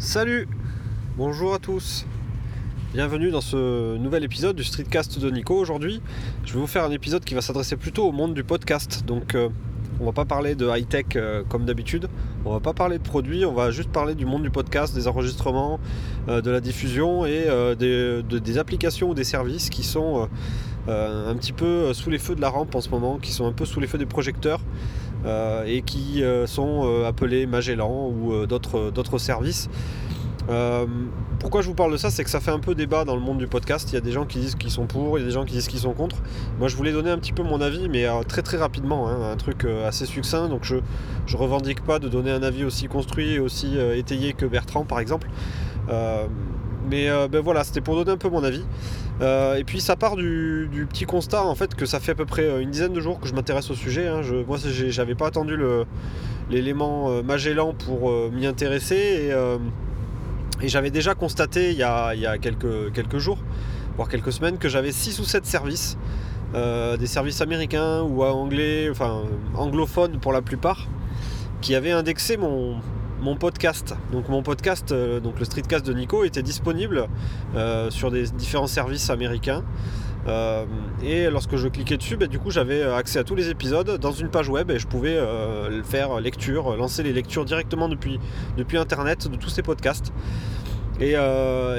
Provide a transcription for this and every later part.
Salut Bonjour à tous Bienvenue dans ce nouvel épisode du Streetcast de Nico. Aujourd'hui, je vais vous faire un épisode qui va s'adresser plutôt au monde du podcast. Donc, euh, on va pas parler de high-tech euh, comme d'habitude. On va pas parler de produits, on va juste parler du monde du podcast, des enregistrements, euh, de la diffusion et des, des, applications ou des services qui sont un petit peu sous les feux de la rampe en ce moment, qui sont un peu sous les feux des projecteurs. Et qui sont appelés Magellan ou d'autres services. Euh, pourquoi je vous parle de ça C'est que ça fait un peu débat dans le monde du podcast. Il y a des gens qui disent qu'ils sont pour, il y a des gens qui disent qu'ils sont contre. Moi, je voulais donner un petit peu mon avis, mais euh, très très rapidement, hein, un truc euh, assez succinct. Donc, je, je revendique pas de donner un avis aussi construit et aussi étayé que Bertrand, par exemple. mais ben voilà, c'était pour donner un peu mon avis. Et puis ça part du, petit constat en fait que ça fait à peu près une dizaine de jours que je m'intéresse au sujet. Hein. Je, moi, j'avais pas attendu l'élément Magellan pour m'y intéresser et j'avais déjà constaté il y a, quelques, quelques, jours, voire quelques semaines, que j'avais 6 ou 7 services, euh, des services américains ou anglais, enfin anglophones pour la plupart, qui avaient indexé mon, mon podcast. Donc mon podcast, euh, donc le streetcast de Nico, était disponible euh, sur des différents services américains. Euh, et lorsque je cliquais dessus, bah, du coup j'avais accès à tous les épisodes dans une page web et je pouvais faire lecture, lancer les lectures directement depuis, depuis internet de tous ces podcasts. Et,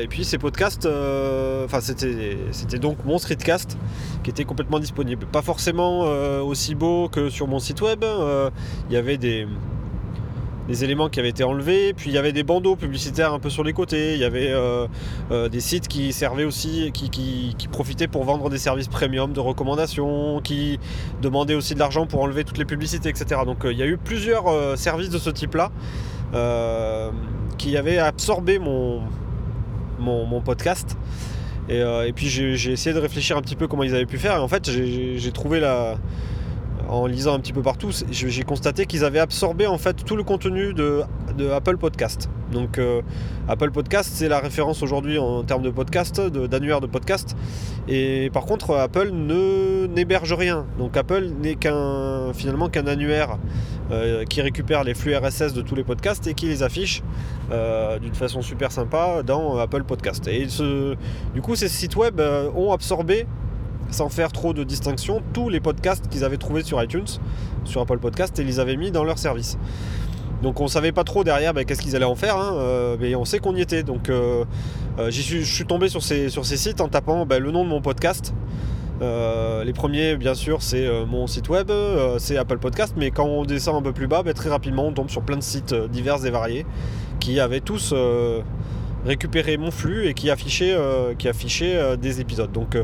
puis ces podcasts, enfin c'était, c'était donc mon streetcast qui était complètement disponible. Pas forcément aussi beau que sur mon site web. Il y avait des, des éléments qui avaient été enlevés, puis il y avait des bandeaux publicitaires un peu sur les côtés, il y avait euh, euh, des sites qui servaient aussi, qui, profitaient pour vendre des services premium de recommandation, qui demandaient aussi de l'argent pour enlever toutes les publicités, etc. Donc euh, il y a eu plusieurs services de ce type-là qui avaient absorbé mon, mon, podcast. Et, et puis j'ai essayé de réfléchir un petit peu comment ils avaient pu faire, et en fait j'ai trouvé la en lisant un petit peu partout, j'ai constaté qu'ils avaient absorbé en fait tout le contenu de, Apple Podcast. Donc euh, Apple Podcast, c'est la référence aujourd'hui en termes de podcast, d'annuaire de, podcast. Et par contre, Apple n'héberge rien. Donc Apple n'est qu'un finalement qu'un annuaire euh, qui récupère les flux RSS de tous les podcasts et qui les affiche euh, d'une façon super sympa dans Apple Podcast. Et du coup, ces sites web ont absorbé sans faire trop de distinction, tous les podcasts qu'ils avaient trouvés sur iTunes, sur Apple Podcast, et les avaient mis dans leur service. Donc on savait pas trop derrière ben, qu'est-ce qu'ils allaient en faire, hein, euh, mais on sait qu'on y était. Donc euh, euh, je suis tombé sur ces, sur ces sites en tapant ben, le nom de mon podcast. les premiers, bien sûr, c'est mon site web, c'est Apple Podcast, mais quand on descend un peu plus bas, ben, très rapidement, on tombe sur plein de sites divers et variés qui avaient tous récupéré mon flux et qui affichaient, qui affichaient des épisodes. Donc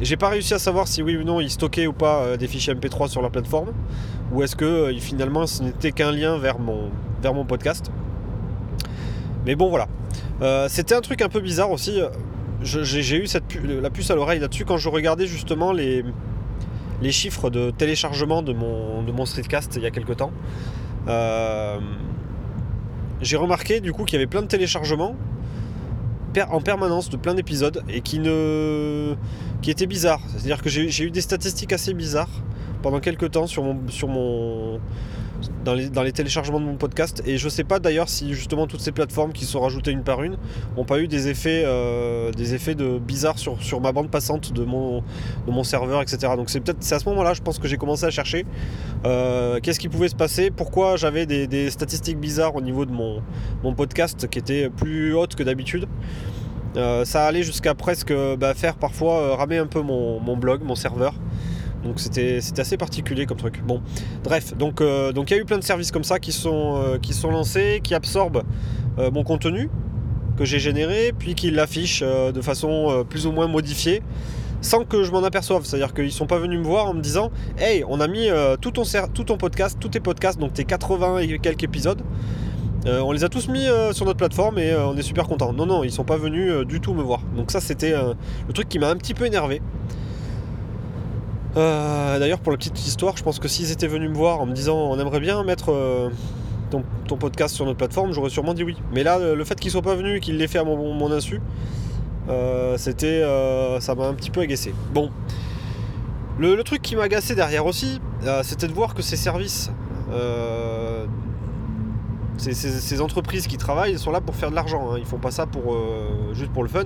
j'ai pas réussi à savoir si oui ou non ils stockaient ou pas euh, des fichiers MP3 sur leur plateforme, ou est-ce que euh, finalement ce n'était qu'un lien vers mon, podcast. Mais bon voilà. Euh, c'était un truc un peu bizarre aussi. J'ai eu la puce à l'oreille là-dessus quand je regardais justement les, chiffres de téléchargement de mon streetcast il y a quelques temps. J'ai remarqué du coup qu'il y avait plein de téléchargements en permanence de plein d'épisodes et qui ne qui étaient bizarres. C'est-à-dire que j'ai eu des statistiques assez bizarres pendant quelques temps sur mon, sur mon dans les, dans les, téléchargements de mon podcast. Et je sais pas d'ailleurs si justement toutes ces plateformes qui sont rajoutées une par une n'ont pas eu des effets, euh, des effets de bizarres sur, sur ma bande passante de mon, de mon serveur, etc. Donc c'est peut-être c'est à ce moment-là, je pense que j'ai commencé à chercher euh, qu'est-ce qui pouvait se passer, pourquoi j'avais des, des, statistiques bizarres au niveau de mon, mon podcast qui étaient plus hautes que d'habitude. Euh, ça allait jusqu'à presque bah, faire parfois ramer un peu mon, mon blog, mon serveur. Donc c'était assez particulier comme truc. Bon, bref, donc euh, donc il y a eu plein de services comme ça qui sont, euh, qui sont lancés, qui absorbent euh, mon contenu que j'ai généré, puis qui l'affichent de façon plus ou moins modifiée, sans que je m'en aperçoive. C'est-à-dire qu'ils sont pas venus me voir en me disant Hey, on a mis tout, ton tout ton podcast, tous tes podcasts, donc tes 80 et quelques épisodes. on les a tous mis sur notre plateforme et on est super content. Non, non, ils sont pas venus du tout me voir. Donc ça, c'était le truc qui m'a un petit peu énervé. Euh, d'ailleurs, pour la petite histoire, je pense que s'ils étaient venus me voir en me disant on aimerait bien mettre euh, ton, podcast sur notre plateforme, j'aurais sûrement dit oui. Mais là, le fait qu'ils soient pas venus et qu'ils l'aient fait à mon, insu, euh, c'était, ça m'a un petit peu agacé. Bon, le, truc qui m'a agacé derrière aussi, c'était de voir que ces services ces, entreprises qui travaillent sont là pour faire de l'argent. Hein. Ils font pas ça pour, juste pour le fun.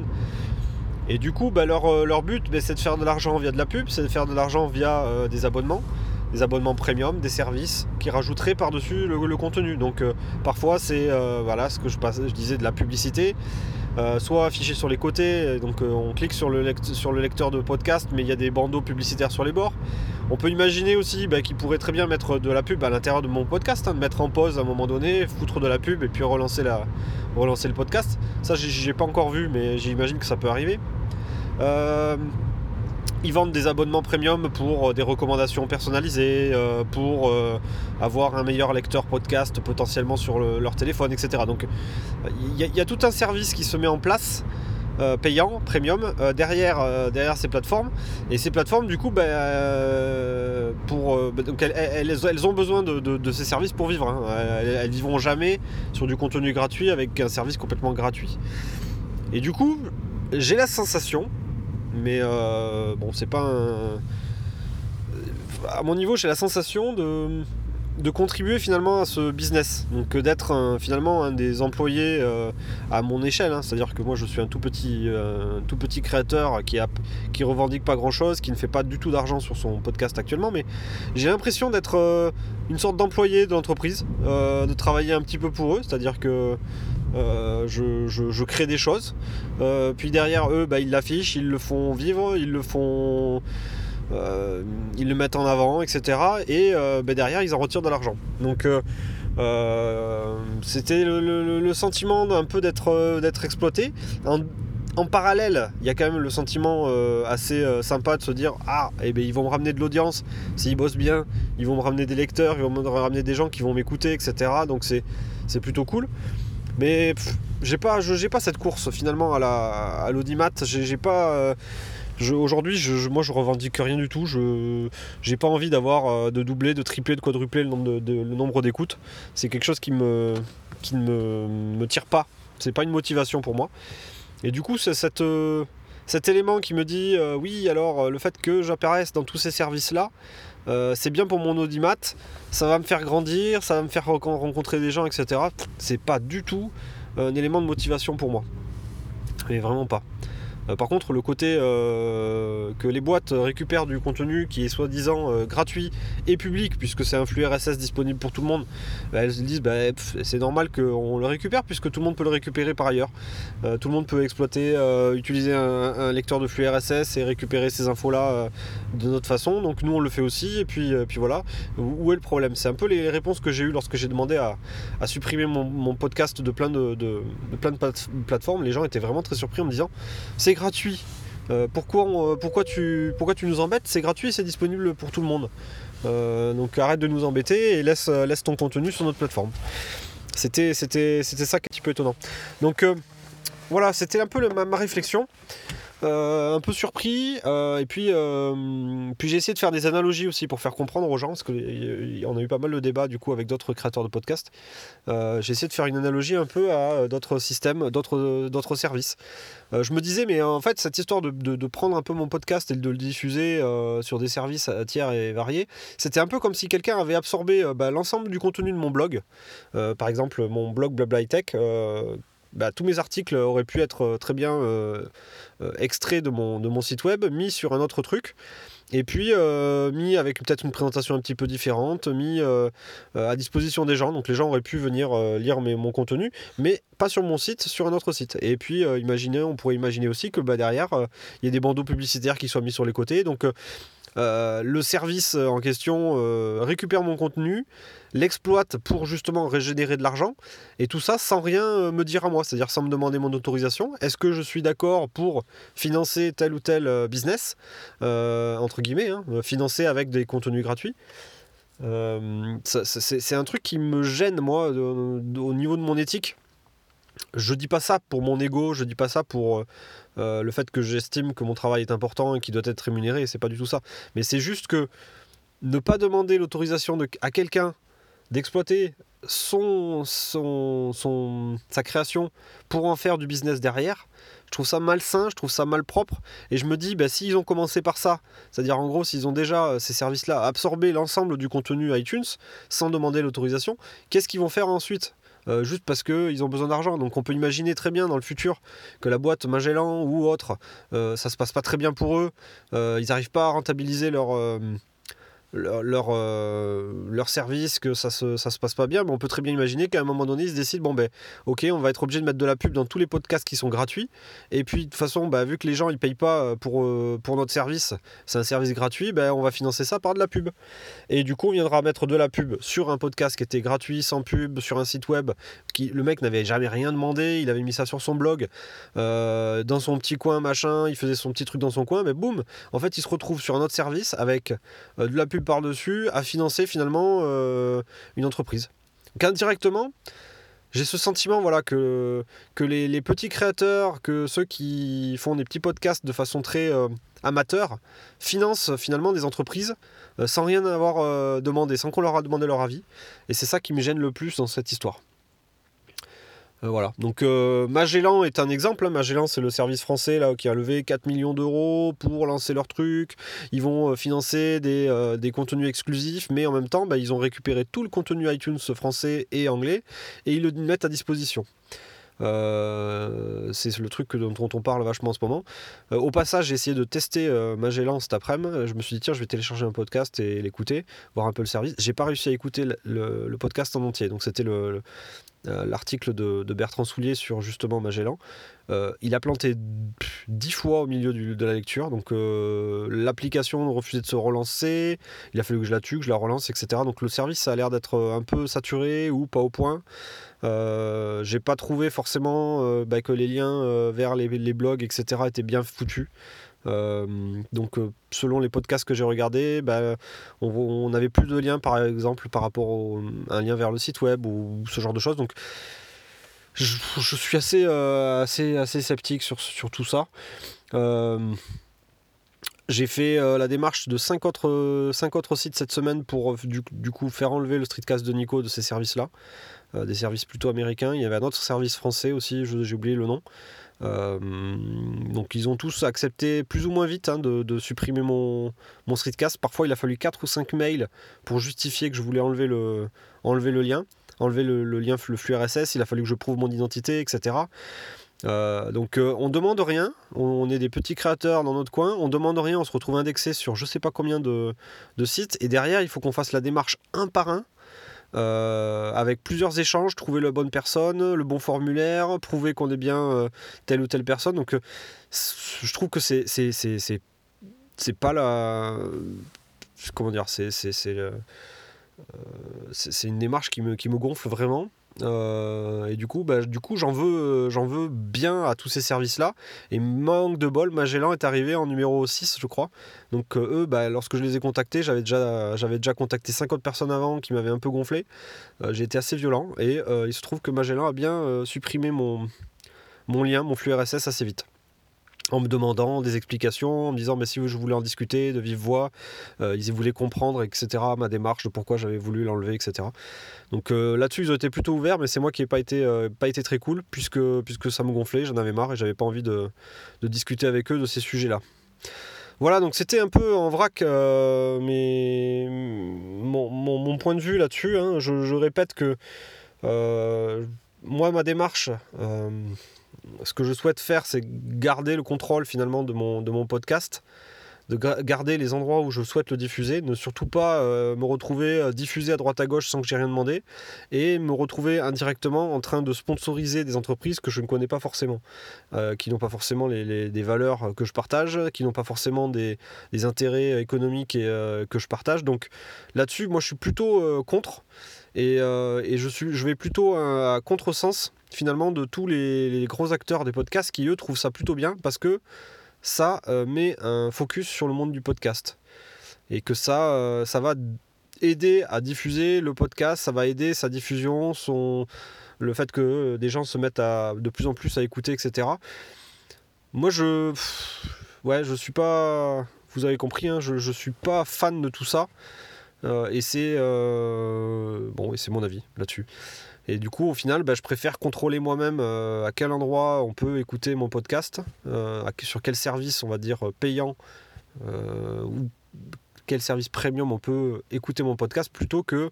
Et du coup, bah, leur, leur, but, bah, c'est de faire de l'argent via de la pub, c'est de faire de l'argent via des abonnements des abonnements premium, des services qui rajouteraient par-dessus le, contenu. Donc euh, parfois c'est euh, ce que je, disais de la publicité, euh, soit affiché sur les côtés, donc on clique sur le, lecteur de podcast, mais il y a des bandeaux publicitaires sur les bords. On peut imaginer aussi bah, qu'il pourrait très bien mettre de la pub à l'intérieur de mon podcast, hein, de mettre en pause à un moment donné, foutre de la pub et puis relancer, la, relancer le podcast. Ça j'ai pas encore vu, mais j'imagine que ça peut arriver. Ils vendent des abonnements premium pour euh, des recommandations personnalisées, euh, pour euh, avoir un meilleur lecteur podcast potentiellement sur leur téléphone, etc. Donc il y, a tout un service qui se met en place. payant, premium, derrière, derrière ces plateformes. Et ces plateformes, du coup, ben, ben, elles, ont besoin de, ces services pour vivre. Hein. Elles, ne vivront jamais sur du contenu gratuit avec un service complètement gratuit. Et du coup, j'ai la sensation, mais euh, bon, c'est pas un. À mon niveau, j'ai la sensation de, de contribuer finalement à ce business. Donc d'être finalement un des employés euh, à mon échelle. Hein. C'est-à-dire que moi je suis un tout petit, euh, tout petit créateur qui, a, qui revendique pas grand-chose, qui ne fait pas du tout d'argent sur son podcast actuellement. Mais j'ai l'impression d'être une sorte d'employé de l'entreprise, de travailler un petit peu pour eux. C'est-à-dire que euh, je, crée des choses. Euh, puis derrière eux, bah, ils l'affichent, ils le font vivre, ils le font. Euh, ils le mettent en avant, etc. Et bah, derrière, ils en retirent de l'argent. Donc c'était le, sentiment un peu d'être exploité. En, parallèle, il y a quand même le sentiment assez sympa de se dire Ah, eh ben, ils vont me ramener de l'audience s'ils bossent bien, ils vont me ramener des lecteurs, ils vont me ramener des gens qui vont m'écouter, etc. Donc c'est plutôt cool. Mais j'ai pas, pas cette course finalement à la à l'audimat. J'ai pas. Euh, aujourd'hui, moi, je revendique rien du tout. Je j'ai pas envie d'avoir euh, de doubler, de tripler, de quadrupler le nombre d'écoutes. C'est quelque chose qui me qui ne me, me tire pas. C'est pas une motivation pour moi. Et du coup, c'est euh, cet élément qui me dit oui, alors le fait que j'apparaisse dans tous ces services là. Euh, c'est bien pour mon audimat, ça va me faire grandir, ça va me faire rencontrer des gens, etc. C'est pas du tout un élément de motivation pour moi. Mais vraiment pas. Euh, par contre, le côté euh, que les boîtes récupèrent du contenu qui est soi-disant euh, gratuit et public, puisque c'est un flux RSS disponible pour tout le monde, bah, elles se disent bah, c'est normal qu'on le récupère puisque tout le monde peut le récupérer par ailleurs. tout le monde peut exploiter, utiliser un, lecteur de flux RSS et récupérer ces infos-là de notre façon. Donc nous on le fait aussi et puis, voilà. Où est le problème? C'est un peu les réponses que j'ai eues lorsque j'ai demandé à, supprimer mon, podcast de, plein de plateformes. Les gens étaient vraiment très surpris en me disant c'est gratuit. Euh, pourquoi, euh, pourquoi, tu, pourquoi tu nous embêtes? C'est gratuit c'est disponible pour tout le monde. Euh, donc arrête de nous embêter et laisse, laisse ton contenu sur notre plateforme. C'était, c'était, c'était ça qui est un petit peu étonnant. Donc voilà, c'était un peu ma, réflexion. Un peu surpris. et puis, puis j'ai essayé de faire des analogies aussi pour faire comprendre aux gens, parce qu'on a eu pas mal de débats du coup avec d'autres créateurs de podcasts. j'ai essayé de faire une analogie un peu à d'autres systèmes, d'autres, services. Euh, je me disais, mais en fait, cette histoire de, prendre un peu mon podcast et de le diffuser euh, sur des services tiers et variés, c'était un peu comme si quelqu'un avait absorbé euh, bah, l'ensemble du contenu de mon blog. par exemple, mon blog Blabla Tech. Bah, tous mes articles auraient pu être très bien extraits de mon, de mon site web, mis sur un autre truc et puis euh, mis avec peut-être une présentation un petit peu différente, mis euh, euh, à disposition des gens. Donc les gens auraient pu venir lire mon contenu, mais pas sur mon site, sur un autre site. Et puis on pourrait imaginer aussi que bah, derrière, il y ait des bandeaux publicitaires qui soient mis sur les côtés. Donc euh, le service en question euh, récupère mon contenu, l'exploite pour justement régénérer de l'argent, et tout ça sans rien euh, me dire à moi, c'est-à-dire sans me demander mon autorisation. Est-ce que je suis d'accord pour financer tel ou tel business, entre guillemets, hein, financer avec des contenus gratuits? C'est un truc qui me gêne moi au niveau de mon éthique je dis pas ça pour mon ego, je dis pas ça pour euh, euh, le fait que j'estime que mon travail est important et qu'il doit être rémunéré, c'est pas du tout ça. Mais c'est juste que ne pas demander l'autorisation à quelqu'un d'exploiter son, sa création pour en faire du business derrière, je trouve ça malsain, je trouve ça malpropre. Et je me dis, bah, s'ils ont commencé par ça, c'est-à-dire en gros, s'ils ont déjà, euh, ces services-là, absorbé l'ensemble du contenu iTunes sans demander l'autorisation, qu'est-ce qu'ils vont faire ensuite? Euh, juste parce qu'ils ont besoin d'argent. Donc on peut imaginer très bien dans le futur que la boîte Magellan ou autre, euh, ça se passe pas très bien pour eux, ils n'arrivent pas à rentabiliser leur leur, euh, leur, service, que ça se, se passe pas bien, mais on peut très bien imaginer qu'à un moment donné, ils se décident, bon ben ok, on va être obligé de mettre de la pub dans tous les podcasts qui sont gratuits, et puis de toute façon, bah, vu que les gens ils payent pas euh, pour, euh, pour notre service, c'est un service gratuit, ben, on va financer ça par de la pub. Et du coup, on viendra mettre de la pub sur un podcast qui était gratuit, sans pub, sur un site web, le mec n'avait jamais rien demandé, il avait mis ça sur son blog, dans son petit coin, machin, il faisait son petit truc dans son coin, mais boum, en fait, il se retrouve sur un autre service avec de la pub par-dessus à financer finalement euh, une entreprise. Donc indirectement, j'ai ce sentiment voilà, que, que les, petits créateurs, que ceux qui font des petits podcasts de façon très euh, amateur, financent finalement des entreprises euh, sans rien avoir demandé, sans qu'on leur a demandé leur avis. Et c'est ça qui me gêne le plus dans cette histoire. Euh, voilà. Donc euh, Magellan est un exemple. Hein. Magellan, c'est le service français là, qui a levé 4 millions d'euros pour lancer leur truc. Ils vont euh, financer des, contenus exclusifs, mais en même temps, bah, ils ont récupéré tout le contenu iTunes français et anglais et ils le mettent à disposition. c'est le truc dont, on parle vachement en ce moment. au passage, j'ai essayé de tester Magellan cet après-midi. Je me suis dit, tiens, je vais télécharger un podcast et l'écouter, voir un peu le service. J'ai pas réussi à écouter le, podcast en entier. Donc, c'était le, euh, l'article de, Bertrand Soulier sur justement Magellan. Euh, il a planté dix fois au milieu de la lecture, donc euh, l'application refusait de se relancer, il a fallu que je la tue, que je la relance, etc. Donc le service a l'air d'être un peu saturé ou pas au point. J'ai pas trouvé forcément bah, que les liens vers les, blogs, etc. étaient bien foutus. Euh, donc, euh, selon les podcasts que j'ai regardés, bah, on n'avait plus de lien, par exemple, par rapport à un lien vers le site web ou ce genre de choses. Donc, je, suis assez, euh, assez, assez sceptique sur, sur tout ça. J'ai fait la démarche de 5 autres, 5 autres sites cette semaine pour du, du, coup faire enlever le streetcast de Nico de ces services-là. des services plutôt américains. Il y avait un autre service français aussi, j'ai oublié le nom. Euh, donc ils ont tous accepté plus ou moins vite hein, de, supprimer mon, mon streetcast. Parfois il a fallu 4 ou 5 mails pour justifier que je voulais enlever le, enlever le lien, enlever le, lien, le flux RSS, il a fallu que je prouve mon identité, etc. Euh, donc euh, on demande rien, on, est des petits créateurs dans notre coin, on demande rien, on se retrouve indexé sur je sais pas combien de, sites, et derrière il faut qu'on fasse la démarche un par un euh, avec plusieurs échanges, trouver la bonne personne, le bon formulaire, prouver qu'on est bien euh, telle ou telle personne. Donc, je trouve que c'est pas la c'est une démarche qui me, qui me gonfle vraiment euh, et du coup, bah, du coup j'en veux, j'en veux bien à tous ces services-là. Et manque de bol, Magellan est arrivé en numéro 6, je crois. Donc euh, eux, bah, lorsque je les ai contactés, j'avais déjà, contacté 50 personnes avant qui m'avaient un peu gonflé. Euh, j'ai été assez violent. Et il se trouve que Magellan a bien supprimé mon, mon lien, mon flux RSS assez vite en me demandant des explications, en me disant mais si je voulais en discuter de vive voix, euh, ils voulaient comprendre, etc. ma démarche de pourquoi j'avais voulu l'enlever, etc. Donc euh, là-dessus ils ont été plutôt ouverts, mais c'est moi qui n'ai pas été euh, pas été très cool puisque puisque ça me gonflait, j'en avais marre et j'avais pas envie de, discuter avec eux de ces sujets-là. Voilà, donc c'était un peu en vrac mais mon, point de vue là-dessus. Hein. je, je, répète que moi ma démarche ce que je souhaite faire, c'est garder le contrôle finalement de mon, podcast, de garder les endroits où je souhaite le diffuser, ne surtout pas euh, me retrouver euh, diffusé à droite à gauche sans que j'ai rien demandé, et me retrouver indirectement en train de sponsoriser des entreprises que je ne connais pas forcément, euh, qui n'ont pas forcément les, des valeurs que je partage, qui n'ont pas forcément des, intérêts économiques que je partage. Donc là-dessus, moi je suis plutôt contre. Et, et, je, suis, je vais plutôt à, à contresens finalement de tous les, gros acteurs des podcasts qui eux trouvent ça plutôt bien parce que ça euh, met un focus sur le monde du podcast et que ça, euh, ça va aider à diffuser le podcast, ça va aider sa diffusion, son, le fait que des gens se mettent à, de plus en plus à écouter, etc. Moi, je, ouais, je suis pas, vous avez compris, hein, je, je suis pas fan de tout ça. Euh, et c'est bon, et c'est mon avis là-dessus. Et du coup, au final, bah, je préfère contrôler moi-même euh, à quel endroit on peut écouter mon podcast, euh, sur quel service, on va dire, payant, euh, ou quel service premium on peut écouter mon podcast plutôt que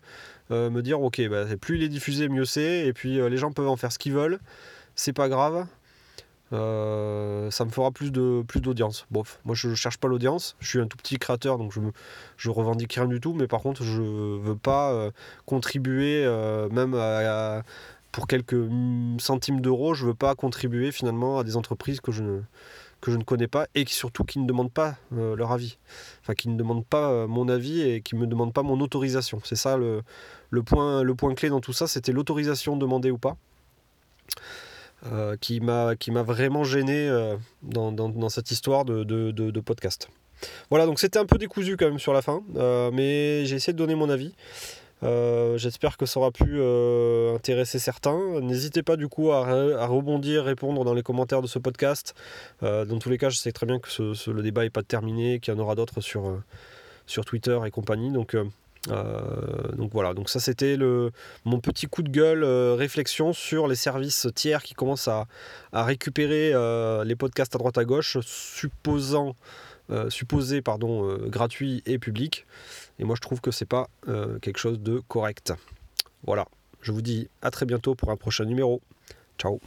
me dire ok bah, plus il est diffusé mieux c'est et puis les gens peuvent en faire ce qu'ils veulent c'est pas grave euh, ça me fera plus de plus d'audience. Bon, moi je cherche pas l'audience, je suis un tout petit créateur donc je, je revendique rien du tout, mais par contre je veux pas euh, contribuer euh, même pour quelques centimes d'euros, je veux pas contribuer finalement à des entreprises que je ne, que je ne connais pas et qui surtout qui ne demandent pas leur avis. Enfin qui ne demandent pas mon avis et qui me demandent pas mon autorisation. C'est ça le, le, point, le point clé dans tout ça, c'était l'autorisation demandée ou pas. Euh, qui m'a vraiment gêné euh, dans, dans, cette histoire de, de, de, podcast. Voilà, donc c'était un peu décousu quand même sur la fin, euh, mais j'ai essayé de donner mon avis. J'espère que ça aura pu intéresser certains. N'hésitez pas du coup à, à, rebondir, répondre dans les commentaires de ce podcast. dans tous les cas, je sais très bien que ce, le débat n'est pas terminé, qu'il y en aura d'autres sur, sur Twitter et compagnie. Donc euh, donc voilà, donc ça c'était le, mon petit coup de gueule euh, réflexion sur les services tiers qui commencent à, récupérer euh, les podcasts à droite à gauche, supposant, supposés pardon, gratuits et publics. Et moi je trouve que c'est pas quelque chose de correct. Voilà, je vous dis à très bientôt pour un prochain numéro. Ciao